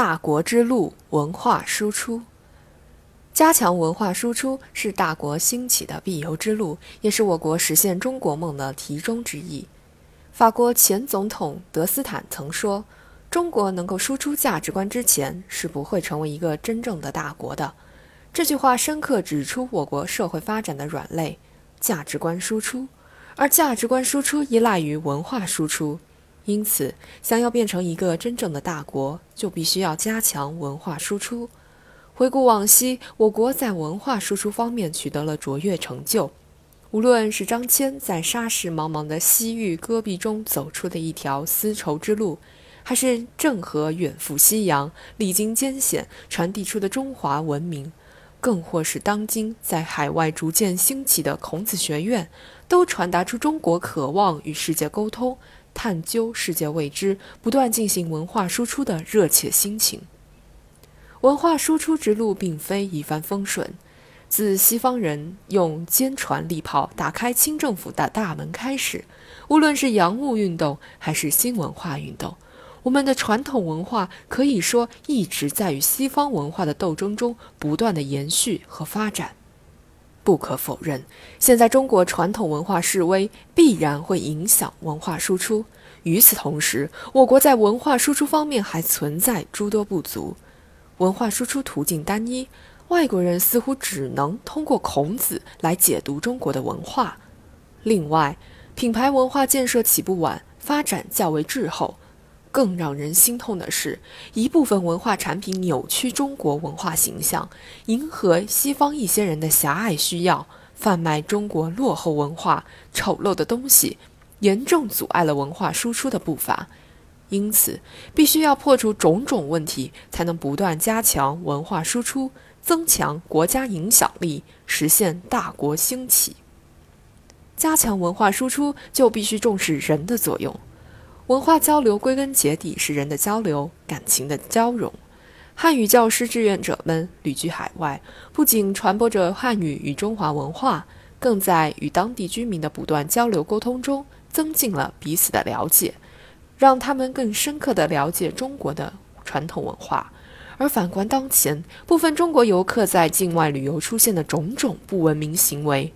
大国之路，文化输出。加强文化输出是大国兴起的必由之路，也是我国实现中国梦的题中之意。法国前总统德斯坦曾说：“中国能够输出价值观之前，是不会成为一个真正的大国的。”这句话深刻指出我国社会发展的软肋——价值观输出，而价值观输出依赖于文化输出。因此，想要变成一个真正的大国，就必须要加强文化输出。回顾往昔，我国在文化输出方面取得了卓越成就。无论是张骞在沙石茫茫的西域戈壁中走出的一条丝绸之路，还是郑和远赴西洋，历经艰险传递出的中华文明，更或是当今在海外逐渐兴起的孔子学院，都传达出中国渴望与世界沟通、探究世界未知、不断进行文化输出的热切心情。文化输出之路并非一帆风顺，自西方人用坚船利炮打开清政府的大门开始，无论是洋务运动还是新文化运动，我们的传统文化可以说一直在与西方文化的斗争中不断的延续和发展。不可否认，现在中国传统文化式微，必然会影响文化输出。与此同时，我国在文化输出方面还存在诸多不足。文化输出途径单一，外国人似乎只能通过孔子来解读中国的文化。另外，品牌文化建设起步晚，发展较为滞后。更让人心痛的是，一部分文化产品扭曲中国文化形象，迎合西方一些人的狭隘需要，贩卖中国落后文化、丑陋的东西，严重阻碍了文化输出的步伐。因此，必须要破除种种问题，才能不断加强文化输出，增强国家影响力，实现大国兴起。加强文化输出，就必须重视人的作用。文化交流归根结底是人的交流、感情的交融。汉语教师志愿者们旅居海外，不仅传播着汉语与中华文化，更在与当地居民的不断交流沟通中，增进了彼此的了解。让他们更深刻地了解中国的传统文化，而反观当前部分中国游客在境外旅游出现的种种不文明行为，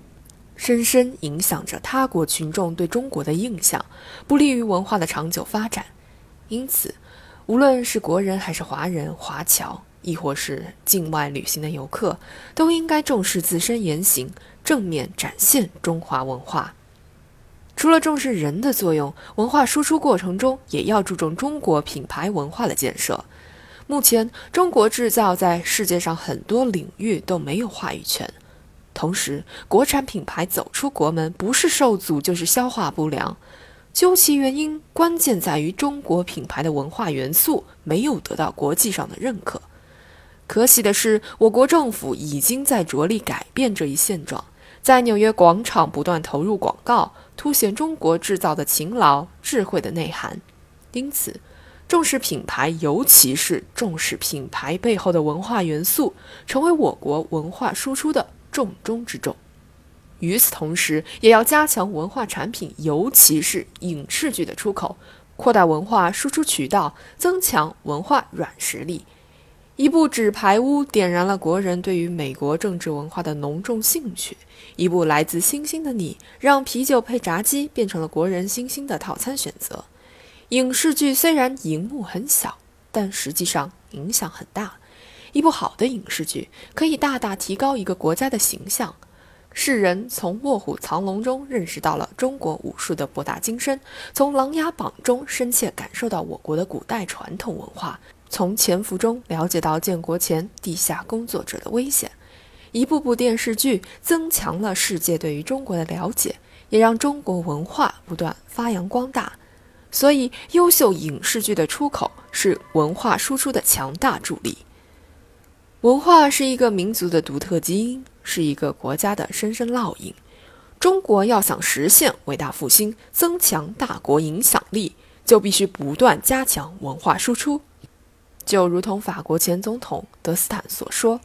深深影响着他国群众对中国的印象，不利于文化的长久发展。因此，无论是国人还是华人、华侨，亦或是境外旅行的游客，都应该重视自身言行，正面展现中华文化。除了重视人的作用，文化输出过程中也要注重中国品牌文化的建设。目前，中国制造在世界上很多领域都没有话语权。同时，国产品牌走出国门，不是受阻就是消化不良。究其原因，关键在于中国品牌的文化元素没有得到国际上的认可。可喜的是，我国政府已经在着力改变这一现状，在纽约广场不断投入广告。凸显中国制造的勤劳、智慧的内涵，因此重视品牌，尤其是重视品牌背后的文化元素，成为我国文化输出的重中之重。与此同时，也要加强文化产品，尤其是影视剧的出口，扩大文化输出渠道，增强文化软实力。一部《纸牌屋》点燃了国人对于美国政治文化的浓重兴趣；一部《来自星星的你》让啤酒配炸鸡变成了国人新兴的套餐选择。影视剧虽然荧幕很小，但实际上影响很大。一部好的影视剧可以大大提高一个国家的形象。世人从《卧虎藏龙》中认识到了中国武术的博大精深，从《琅琊榜》中深切感受到我国的古代传统文化。从《潜伏》中了解到建国前地下工作者的危险，一部部电视剧增强了世界对于中国的了解，也让中国文化不断发扬光大。所以，优秀影视剧的出口是文化输出的强大助力。文化是一个民族的独特基因，是一个国家的深深烙印。中国要想实现伟大复兴，增强大国影响力，就必须不断加强文化输出。就如同法国前总统德斯坦所说：“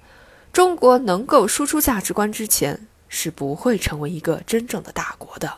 中国能够输出价值观之前，是不会成为一个真正的大国的。”